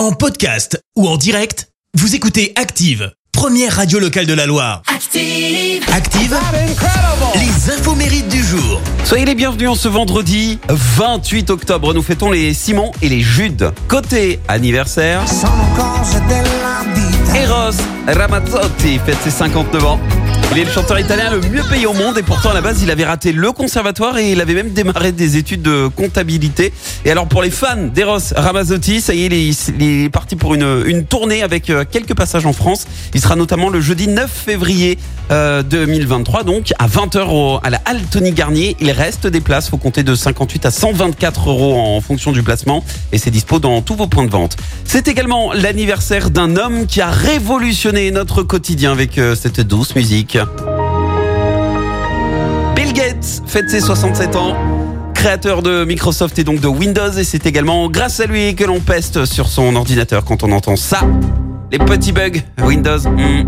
En podcast ou en direct, vous écoutez Active, première radio locale de la Loire. Active. Active, les infos mérites du jour. Soyez les bienvenus en ce vendredi 28 octobre. Nous fêtons les Simon et les Judes. Côté anniversaire, Eros Ramazzotti fête ses 59 ans. Il est le chanteur italien le mieux payé au monde et pourtant à la base il avait raté le conservatoire et il avait même démarré des études de comptabilité. Et alors pour les fans d'Eros Ramazzotti, ça y est, il est, parti pour une, une tournée avec euh, quelques passages en France. Il sera notamment le jeudi 9 février euh, 2023 donc à 20h à la Halle Tony Garnier. Il reste des places, faut compter de 58 à 124 euros en fonction du placement et c'est dispo dans tous vos points de vente. C'est également l'anniversaire d'un homme qui a révolutionné notre quotidien avec euh, cette douce musique. Bill Gates fête ses 67 ans. Créateur de Microsoft et donc de Windows et c'est également grâce à lui que l'on peste sur son ordinateur quand on entend ça. Les petits bugs Windows. hmm.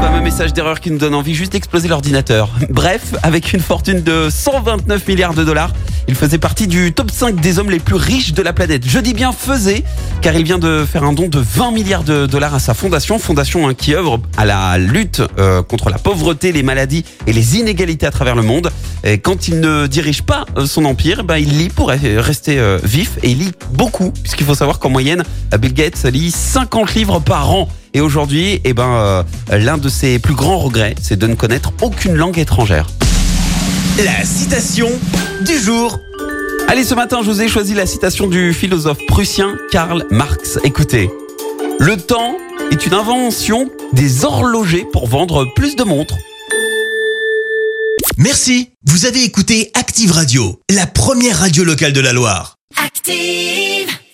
Fameux message d'erreur qui nous donne envie juste d'exploser l'ordinateur. Bref, avec une fortune de 129 milliards de dollars, il faisait partie du top 5 des hommes les plus riches de la planète. Je dis bien faisait, car il vient de faire un don de 20 milliards de dollars à sa fondation, fondation hein, qui œuvre à la lutte euh, contre la pauvreté, les maladies et les inégalités à travers le monde. Et quand il ne dirige pas euh, son empire, ben, il lit pour rester euh, vif et il lit beaucoup, puisqu'il faut savoir qu'en moyenne, Bill Gates lit 50 livres par an. Et aujourd'hui, eh ben, l'un de ses plus grands regrets, c'est de ne connaître aucune langue étrangère. La citation du jour. Allez, ce matin, je vous ai choisi la citation du philosophe prussien Karl Marx. Écoutez, le temps est une invention des horlogers pour vendre plus de montres. Merci, vous avez écouté Active Radio, la première radio locale de la Loire. Active.